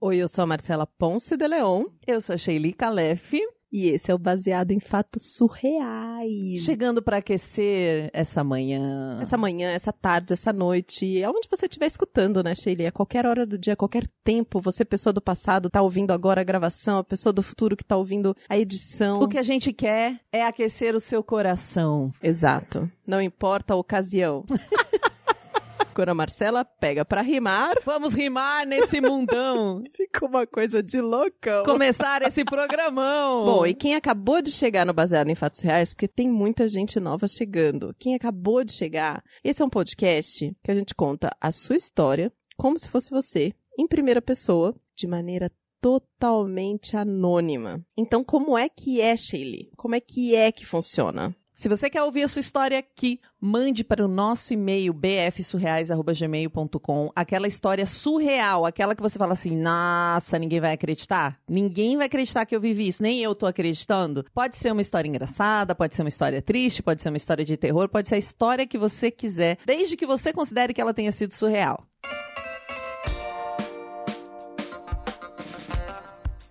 Oi, eu sou a Marcela Ponce de Leon. Eu sou a Sheili Calef. E esse é o Baseado em Fatos Surreais. Chegando para aquecer essa manhã. Essa manhã, essa tarde, essa noite, aonde você estiver escutando, né, Sheila? A qualquer hora do dia, a qualquer tempo, você, pessoa do passado, tá ouvindo agora a gravação, a pessoa do futuro que tá ouvindo a edição. O que a gente quer é aquecer o seu coração. Exato. Não importa a ocasião. Quando a Marcela pega pra rimar. Vamos rimar nesse mundão. Ficou uma coisa de loucão. Começar esse programão. Bom, e quem acabou de chegar no Baseado em Fatos Reais, porque tem muita gente nova chegando. Quem acabou de chegar, esse é um podcast que a gente conta a sua história, como se fosse você, em primeira pessoa, de maneira totalmente anônima. Então, como é que é, Shaylee? Como é que é que funciona? Se você quer ouvir a sua história aqui, mande para o nosso e-mail bfsurreais.gmail.com aquela história surreal, aquela que você fala assim, nossa, ninguém vai acreditar. Ninguém vai acreditar que eu vivi isso, nem eu tô acreditando. Pode ser uma história engraçada, pode ser uma história triste, pode ser uma história de terror, pode ser a história que você quiser, desde que você considere que ela tenha sido surreal.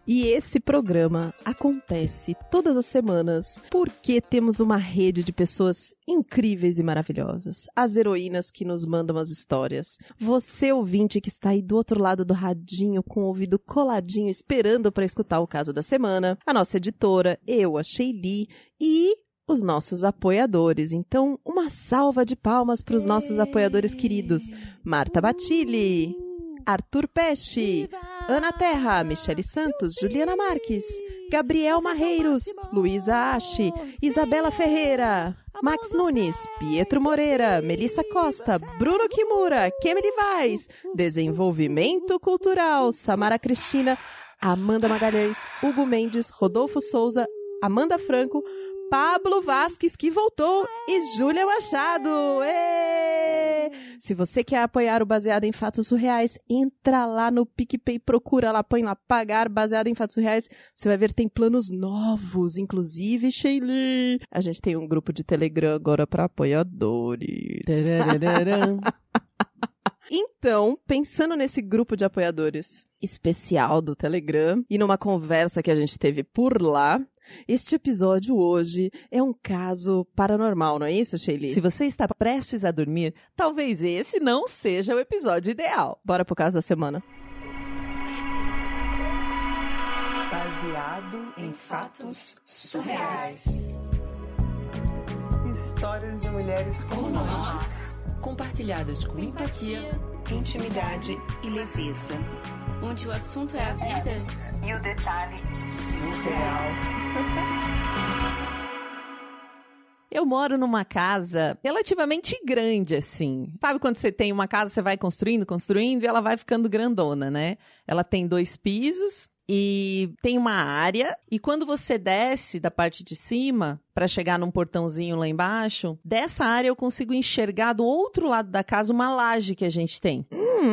E esse programa acontece todas as semanas porque temos uma rede de pessoas incríveis e maravilhosas. As heroínas que nos mandam as histórias. Você, ouvinte, que está aí do outro lado do radinho com o ouvido coladinho esperando para escutar o caso da semana. A nossa editora, eu, a Sheili e os nossos apoiadores. Então, uma salva de palmas para os nossos apoiadores queridos. Marta Batilli, Arthur Peste, Ana Terra, Michele Santos, Juliana Marques, Gabriel Marreiros, Luísa Ache, Isabela Ferreira, Max Nunes, Pietro Moreira, Melissa Costa, Bruno Kimura, Kemily Vaz, Desenvolvimento Cultural, Samara Cristina, Amanda Magalhães, Hugo Mendes, Rodolfo Souza, Amanda Franco, Pablo Vasques, que voltou, e Júlia Machado. Êêê! Se você quer apoiar o Baseado em Fatos Surreais, entra lá no PicPay, procura lá, põe lá, pagar Baseado em Fatos Surreais. Você vai ver, tem planos novos, inclusive, Sheili. A gente tem um grupo de Telegram agora para apoiadores. Então, pensando nesse grupo de apoiadores especial do Telegram e numa conversa que a gente teve por lá, este episódio hoje é um caso paranormal, não é isso, Sheili? Se você está prestes a dormir, talvez esse não seja o episódio ideal. Bora pro caso da semana. Baseado em fatos surreais. Histórias de mulheres como nós, compartilhadas com empatia, intimidade e leveza. Onde o assunto é a vida E o detalhe surreal. Eu moro numa casa relativamente grande, assim. Sabe quando você tem uma casa, você vai construindo, construindo e ela vai ficando grandona, né? Ela tem dois pisos e tem uma área. E quando você desce da parte de cima para chegar num portãozinho lá embaixo, dessa área eu consigo enxergar do outro lado da casa uma laje que a gente tem.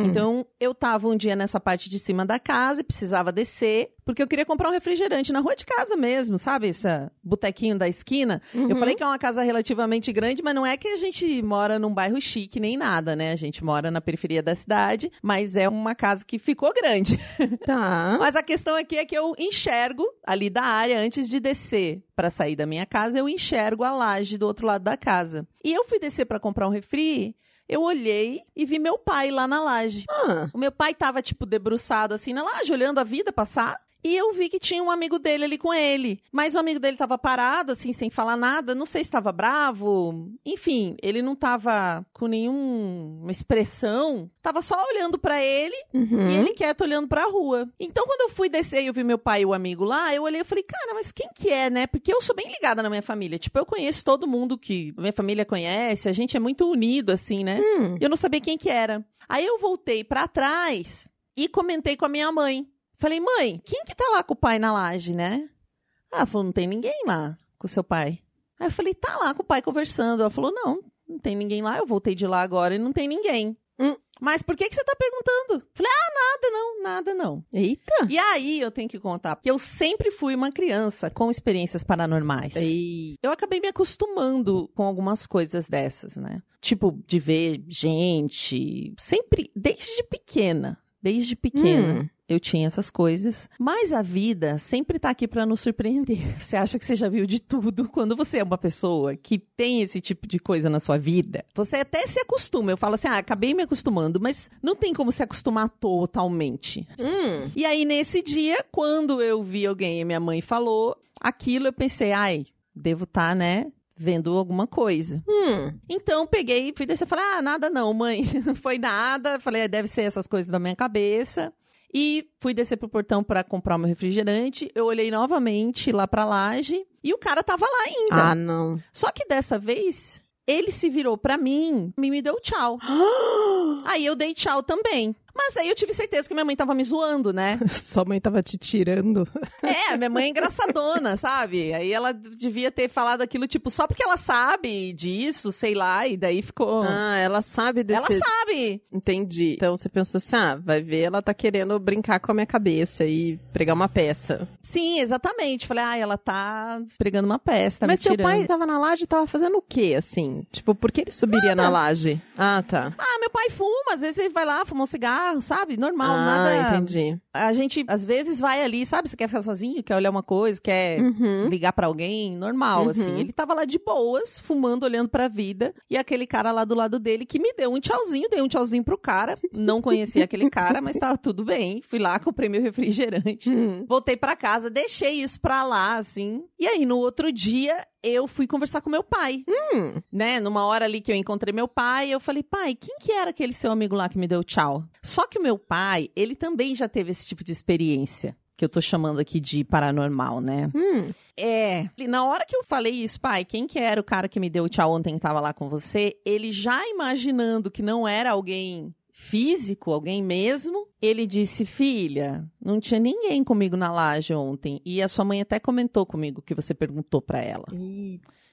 Então, eu tava um dia nessa parte de cima da casa e precisava descer, porque eu queria comprar um refrigerante na rua de casa mesmo, sabe? Esse botequinho da esquina. Eu falei que é uma casa relativamente grande, mas não é que a gente mora num bairro chique nem nada, né? A gente mora na periferia da cidade, mas é uma casa que ficou grande. Tá. Mas a questão aqui é que eu enxergo ali da área antes de descer para sair da minha casa, eu enxergo a laje do outro lado da casa. E eu fui descer para comprar um refri, eu olhei e vi meu pai lá na laje. Ah, O meu pai tava, tipo, debruçado assim na laje, olhando a vida passar. E eu vi que tinha um amigo dele ali com ele. Mas o amigo dele tava parado, assim, sem falar nada. Não sei se estava bravo. Enfim, ele não tava com nenhuma expressão. Tava só olhando pra ele uhum. e ele quieto olhando pra rua. Então, quando eu fui descer e eu vi meu pai e o amigo lá, eu olhei e falei, cara, mas quem que é, né? Porque eu sou bem ligada na minha família. Tipo, eu conheço todo mundo que minha família conhece, a gente é muito unido, assim, né? Hum. Eu não sabia quem que era. Aí eu voltei pra trás e comentei com a minha mãe. Falei, mãe, quem que tá lá com o pai na laje, né? Ela falou, não tem ninguém lá com o seu pai. Aí eu falei, tá lá com o pai conversando. Ela falou, não, não tem ninguém lá. Eu voltei de lá agora e não tem ninguém. Hum. Mas por que, que você tá perguntando? Falei, ah, nada não, nada não. Eita. E aí eu tenho que contar, porque eu sempre fui uma criança com experiências paranormais. Ei. Eu acabei me acostumando com algumas coisas dessas, né? Tipo, de ver gente, sempre, desde pequena. Desde pequena. Hum. Eu tinha essas coisas. Mas a vida sempre tá aqui pra nos surpreender. Você acha que você já viu de tudo. Quando você é uma pessoa que tem esse tipo de coisa na sua vida, você até se acostuma. Eu falo assim, ah, acabei me acostumando, mas não tem como se acostumar totalmente. Hum. E aí, nesse dia, quando eu vi alguém e minha mãe falou aquilo, eu pensei, ai, devo estar, né, vendo alguma coisa. Hum. Então, peguei, fui descer e falei, ah, nada não, mãe, não foi nada. Falei, "Ah, deve ser essas coisas da minha cabeça. E fui descer pro portão para comprar o meu refrigerante. Eu olhei novamente lá pra laje e o cara tava lá ainda. Ah, não. Só que dessa vez, ele se virou pra mim e me deu tchau. Aí eu dei tchau também. Mas aí eu tive certeza que minha mãe tava me zoando, né? Sua mãe tava te tirando. É, minha mãe é engraçadona, sabe? Aí ela devia ter falado aquilo, tipo, só porque ela sabe disso, sei lá, e daí ficou. Ah, ela sabe desse... ela sabe! Entendi. Então você pensou assim, ah, vai ver, ela tá querendo brincar com a minha cabeça e pregar uma peça. Sim, exatamente. Falei, ah, ela tá pregando uma peça, tá Mas seu pai tava na laje e tava fazendo o quê, assim? Tipo, por que ele subiria na laje? Ah, tá. Ah, meu pai fuma, às vezes ele vai lá, fuma um cigarro, sabe? Normal, ah, nada. entendi. A gente, às vezes, vai ali, sabe? Você quer ficar sozinho, quer olhar uma coisa, quer Uhum. ligar pra alguém, normal, Uhum. assim. Ele tava lá de boas, fumando, olhando pra vida, e aquele cara lá do lado dele que me deu um tchauzinho, dei um tchauzinho pro cara. Não conhecia aquele cara, mas tava tudo bem. Fui lá, comprei meu refrigerante. Hum. Voltei pra casa, deixei isso pra lá, assim. E aí, no outro dia, eu fui conversar com meu pai. Hum. Né? Numa hora ali que eu encontrei meu pai, eu falei, pai, quem que era aquele seu amigo lá que me deu tchau? Só que o meu pai, ele também já teve esse tipo de experiência. Que eu tô chamando aqui de paranormal, né? Hum. É. E Na hora que eu falei isso, pai, quem que era o cara que me deu tchau ontem que tava lá com você? Ele já imaginando que não era alguém físico, alguém mesmo, ele disse: Filha, não tinha ninguém comigo na laje ontem. E a sua mãe até comentou comigo que você perguntou pra ela.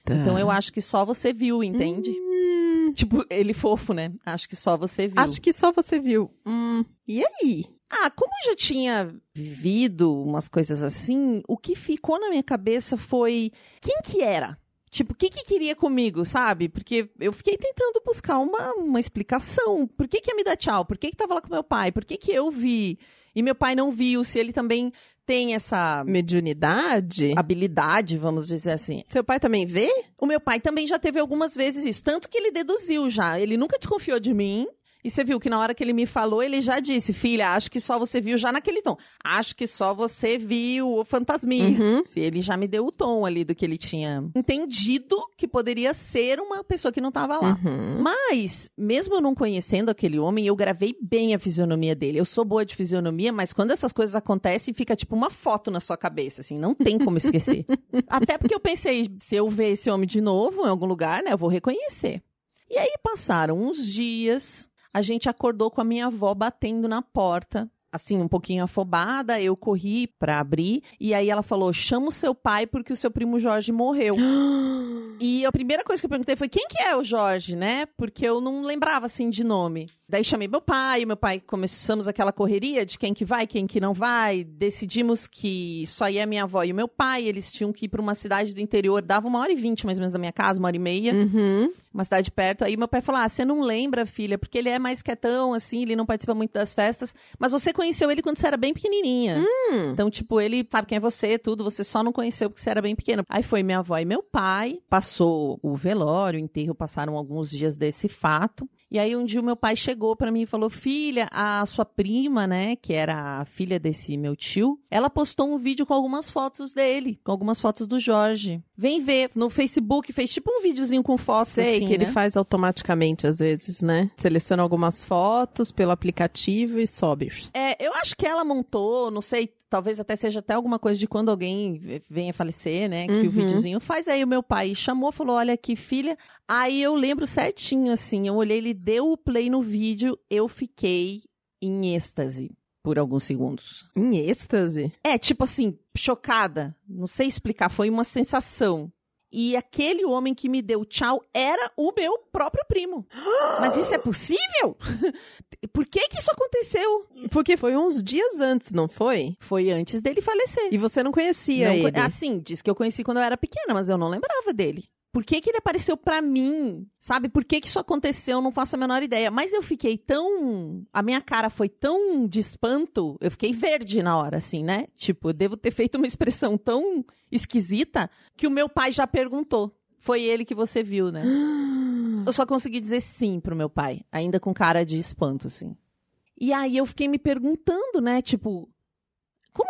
Então eu acho que só você viu, entende? Hum. Tipo, ele fofo, né? Acho que só você viu. Acho que só você viu. Hum. E aí? Ah, como eu já tinha vivido umas coisas assim, o que ficou na minha cabeça foi quem que era? Tipo, o que que queria comigo, sabe? Porque eu fiquei tentando buscar uma, uma explicação. Por que que ia me dar tchau? Por que que tava lá com meu pai? Por que que eu vi? E meu pai não viu, se ele também tem essa Mediunidade? habilidade, vamos dizer assim. Seu pai também vê? O meu pai também já teve algumas vezes isso, tanto que ele deduziu já. Ele nunca desconfiou de mim. E você viu que na hora que ele me falou, ele já disse: Filha, acho que só você viu já naquele tom. Acho que só você viu o fantasminha. Uhum. Ele já me deu o tom ali do que ele tinha entendido que poderia ser uma pessoa que não estava lá. Uhum. Mas, mesmo eu não conhecendo aquele homem, eu gravei bem a fisionomia dele. Eu sou boa de fisionomia, mas quando essas coisas acontecem, fica tipo uma foto na sua cabeça, assim, não tem como esquecer. Até porque eu pensei, se eu ver esse homem de novo em algum lugar, né, eu vou reconhecer. E aí passaram uns dias, a gente acordou com a minha avó batendo na porta. Assim, um pouquinho afobada, eu corri pra abrir, e aí ela falou: chama o seu pai porque o seu primo Jorge morreu. E a primeira coisa que eu perguntei foi quem que é o Jorge, né? Porque eu não lembrava assim de nome. Daí chamei meu pai, meu pai começamos aquela correria de quem que vai, quem que não vai. Decidimos que só ia minha avó e o meu pai, eles tinham que ir para uma cidade do interior, dava uma hora e vinte mais ou menos da minha casa, uma hora e meia, Uhum. uma cidade perto. Aí meu pai falou: "Ah, você não lembra, filha, porque ele é mais quietão assim, ele não participa muito das festas, mas você conheceu ele quando você era bem pequenininha". Hum. Então, tipo, ele sabe quem é você, tudo, você só não conheceu porque você era bem pequeno. Aí foi minha avó e meu pai, passou o velório, o enterro, passaram alguns dias desse fato. E aí um dia o meu pai chegou pra mim e falou: "Filha, a sua prima, né, que era a filha desse meu tio, ela postou um vídeo com algumas fotos dele, com algumas fotos do Jorge. Vem ver no Facebook, fez tipo um videozinho com fotos Sei assim, que ele né? faz automaticamente às vezes, né? Seleciona algumas fotos pelo aplicativo e sobe. É, eu acho que ela montou, não sei, talvez até seja até alguma coisa de quando alguém venha falecer, né? Que o Uhum. videozinho faz. Aí o meu pai chamou, falou: Olha aqui, filha. Aí eu lembro certinho, assim, eu olhei, ele deu o play no vídeo, eu fiquei em êxtase por alguns segundos. Em êxtase? É, tipo assim, chocada. Não sei explicar, foi uma sensação. E aquele homem que me deu tchau era o meu próprio primo. Mas isso é possível? Por que que isso aconteceu? Porque foi uns dias antes, não foi? Foi antes dele falecer. E você não conhecia Não ele. Assim, disse que eu conheci quando eu era pequena, mas eu não lembrava dele. Por que, que ele apareceu pra mim? Sabe? Por que, que isso aconteceu? Eu não faço a menor ideia. Mas eu fiquei tão. A minha cara foi tão de espanto. Eu fiquei verde na hora, assim, né? Tipo, eu devo ter feito uma expressão tão esquisita que o meu pai já perguntou. Foi ele que você viu, né? Eu só consegui dizer sim pro meu pai, ainda com cara de espanto, assim. E aí eu fiquei me perguntando, né? Tipo,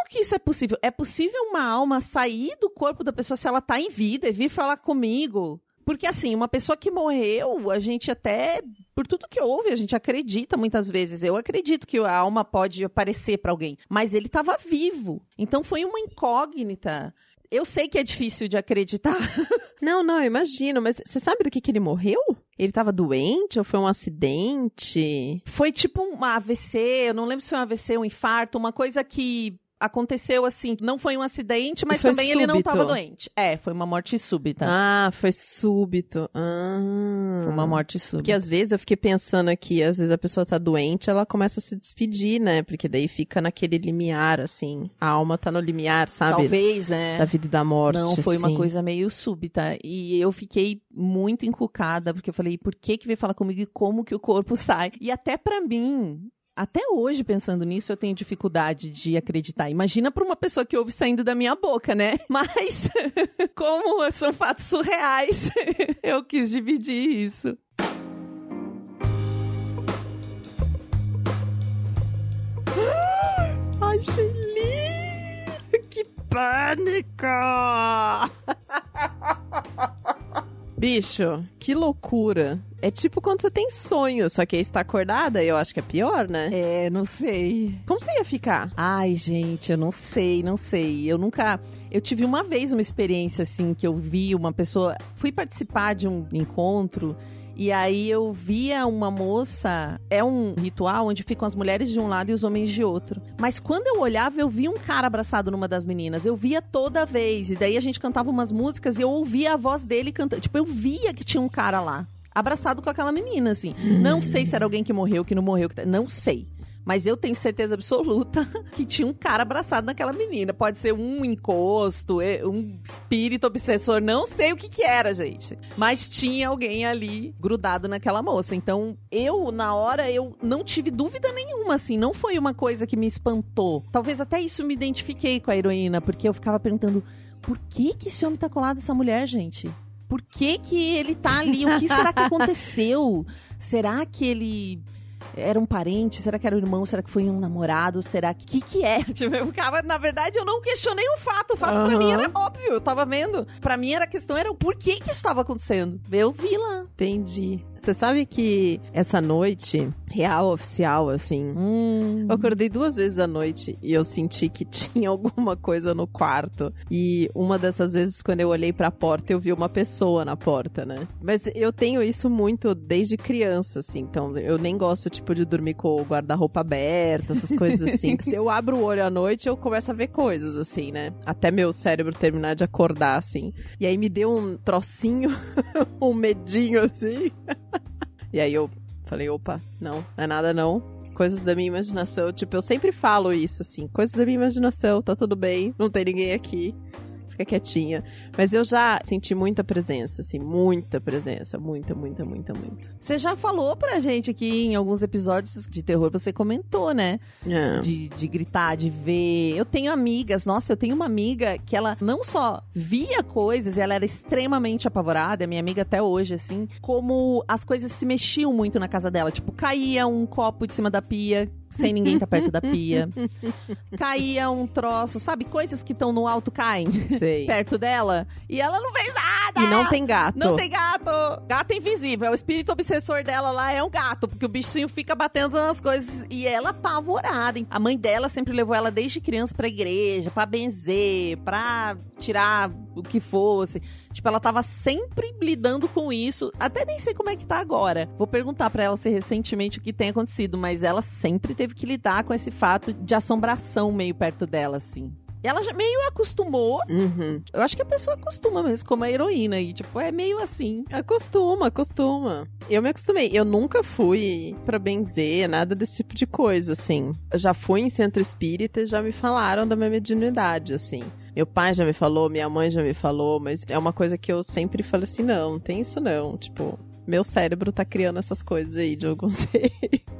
que isso é possível? É possível uma alma sair do corpo da pessoa se ela tá em vida e vir falar comigo? Porque, assim, uma pessoa que morreu, a gente até, por tudo que houve, a gente acredita muitas vezes. Eu acredito que a alma pode aparecer para alguém, mas ele estava vivo. Então foi uma incógnita. Eu sei que é difícil de acreditar. Não, não, eu imagino, mas você sabe do que, que ele morreu? Ele tava doente ou foi um acidente? Foi tipo um AVC, eu não lembro se foi um AVC, um infarto, uma coisa que aconteceu assim, não foi um acidente, mas Foi também ele não súbito. estava doente. É, foi uma morte súbita. Ah, foi súbito. Ah. Foi uma morte súbita. Porque às vezes eu fiquei pensando aqui, às vezes a pessoa tá doente, ela começa a se despedir, né? Porque daí fica naquele limiar, assim. A alma tá no limiar, sabe? Talvez, né? Da vida e da morte. Não, foi uma assim. coisa meio súbita. E eu fiquei muito encucada, porque eu falei, por que que veio falar comigo e como que o corpo sai? E até pra mim, até hoje, pensando nisso, eu tenho dificuldade de acreditar. Imagina pra uma pessoa que ouve saindo da minha boca, né? Mas, como são fatos surreais, eu quis dividir isso. Ai, Shelly! Que pânico! Bicho, que loucura. É tipo quando você tem sonho, só que aí você tá acordada, eu acho que é pior, né? É, não sei. Como você ia ficar? Ai, gente, eu não sei, não sei. Eu nunca. Eu tive uma vez uma experiência assim que eu vi uma pessoa. Fui participar de um encontro. E aí eu via uma moça, é um ritual onde ficam as mulheres de um lado e os homens de outro. Mas quando eu olhava, eu via um cara abraçado numa das meninas. Eu via toda vez. E daí a gente cantava umas músicas e eu ouvia a voz dele cantando. Tipo, eu via que tinha um cara lá. Abraçado com aquela menina, assim. Não sei se era alguém que morreu, que não morreu, que... tá- não sei. Mas eu tenho certeza absoluta que tinha um cara abraçado naquela menina. Pode ser um encosto, é, um espírito obsessor, não sei o que que era, gente. Mas tinha alguém ali grudado naquela moça. Então, eu, na hora, eu não tive dúvida nenhuma, assim. Não foi uma coisa que me espantou. Talvez até isso me identifiquei com a heroína, porque eu ficava perguntando, por que que esse homem tá colado nessa mulher, gente? Por que que ele tá ali? O que será que aconteceu? Será que ele era um parente? Será que era um irmão? Será que foi um namorado? Será que que, que é? Tipo, eu ficava, na verdade, eu não questionei o fato. O fato pra Aham. mim era óbvio, eu tava vendo. Pra mim era a questão era o porquê que isso estava acontecendo. Eu vi lá. Entendi. Você sabe que essa noite, real, oficial, assim, Hum. Eu acordei duas vezes à noite e eu senti que tinha alguma coisa no quarto. E uma dessas vezes, quando eu olhei pra porta, eu vi uma pessoa na porta, né? Mas eu tenho isso muito desde criança, assim. Então eu nem gosto, tipo, de dormir com o guarda-roupa aberto, essas coisas assim. Se eu abro o olho à noite, eu começo a ver coisas, assim, né? Até meu cérebro terminar de acordar, assim. E aí me deu um trocinho, um medinho, assim. E aí eu falei, opa, não, não é nada não coisas da minha imaginação. Tipo, eu sempre falo isso, assim, coisas da minha imaginação, tá tudo bem, não tem ninguém aqui. Fica quietinha. Mas eu já senti muita presença, assim, muita presença. Muita, muita, muita, muita. Você já falou pra gente aqui em alguns episódios de terror, você comentou, né? É. de, de gritar, de ver. Eu tenho amigas, nossa, eu tenho uma amiga que ela não só via coisas, ela era extremamente apavorada, é minha amiga até hoje, assim, como as coisas se mexiam muito na casa dela. Tipo, caía um copo de cima da pia. Sem ninguém estar perto da pia. Caía um troço, sabe? Coisas que estão no alto caem Sei. perto dela. E ela não fez nada! E não tem gato. Não tem gato! Gato invisível. É o espírito obsessor dela lá é um gato, porque o bichinho fica batendo nas coisas e ela apavorada. hein? A mãe dela sempre levou ela desde criança pra igreja, pra benzer, pra tirar o que fosse. Tipo, ela tava sempre lidando com isso. Até nem sei como é que tá agora. Vou perguntar pra ela se recentemente o que tem acontecido, mas ela sempre teve que lidar com esse fato de assombração meio perto dela, assim. E ela já meio acostumou. Uhum. Eu acho que a pessoa acostuma mesmo, como a heroína. E, tipo, é meio assim. Acostuma, acostuma. Eu me acostumei. Eu nunca fui pra benzer, nada desse tipo de coisa, assim. Eu já fui em centro espírita e já me falaram da minha mediunidade, assim. Meu pai já me falou, minha mãe já me falou, mas é uma coisa que eu sempre falo assim: não, não tem isso não. Tipo, meu cérebro tá criando essas coisas aí de algum jeito.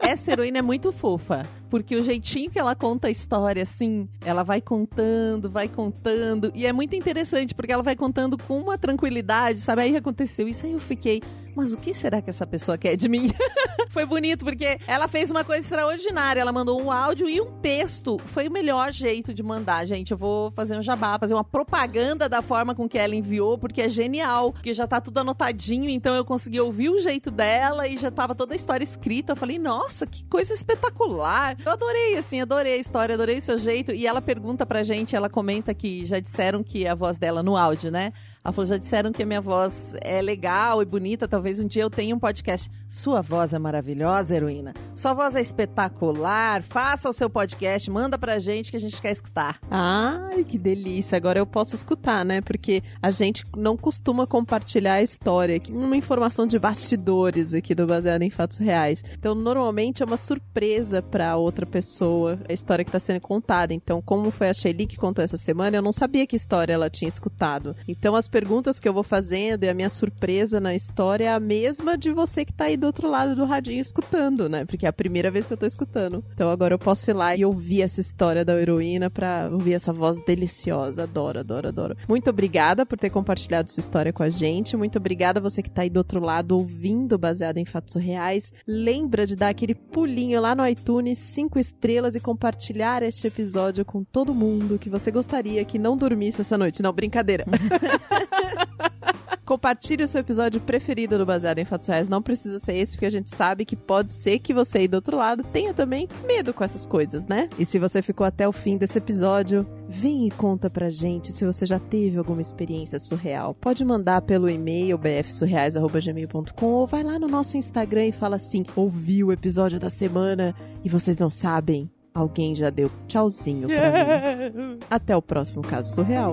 Essa heroína é muito fofa, porque o jeitinho que ela conta a história, assim, ela vai contando, vai contando, e é muito interessante, porque ela vai contando com uma tranquilidade, sabe? Aí aconteceu isso, aí eu fiquei, mas o que será que essa pessoa quer de mim? Foi bonito, porque ela fez uma coisa extraordinária, ela mandou um áudio e um texto. Foi o melhor jeito de mandar, gente. Eu vou fazer um jabá, fazer uma propaganda da forma com que ela enviou, porque é genial, porque já tá tudo anotadinho, então eu consegui ouvir o jeito dela e já tava toda a história escrita. Eu falei, nossa, que coisa espetacular. Eu adorei, assim, adorei a história, adorei o seu jeito. E ela pergunta pra gente, ela comenta que já disseram que a voz dela no áudio, né? Ela falou, já disseram que a minha voz é legal e bonita, talvez um dia eu tenha um podcast. Sua voz é maravilhosa, heroína. Sua voz é espetacular. Faça o seu podcast, manda pra gente que a gente quer escutar. Ai, que delícia. Agora eu posso escutar, né? Porque a gente não costuma compartilhar a história, uma informação de bastidores aqui do Baseado em Fatos Reais. Então, normalmente é uma surpresa pra outra pessoa a história que tá sendo contada. Então, como foi a Shelly que contou essa semana, eu não sabia que história ela tinha escutado. Então, as perguntas que eu vou fazendo e a minha surpresa na história é a mesma de você que tá aí do outro lado do radinho escutando, né? Porque é a primeira vez que eu tô escutando. Então agora eu posso ir lá e ouvir essa história da heroína pra ouvir essa voz deliciosa. Adoro, adoro, adoro. Muito obrigada por ter compartilhado sua história com a gente. Muito obrigada você que tá aí do outro lado ouvindo baseado em fatos reais. Lembra de dar aquele pulinho lá no iTunes, cinco estrelas e compartilhar este episódio com todo mundo que você gostaria que não dormisse essa noite. Não, brincadeira. Compartilhe o seu episódio preferido do Baseado em Fatos Reais. Não precisa ser esse, porque a gente sabe que pode ser que você aí do outro lado tenha também medo com essas coisas, né? E se você ficou até o fim desse episódio, vem e conta pra gente se você já teve alguma experiência surreal. Pode mandar pelo e-mail bfsurreais.gmail.com ou vai lá no nosso Instagram e fala assim: ouvi o episódio da semana e vocês não sabem. Alguém já deu tchauzinho pra mim. Até o próximo caso surreal.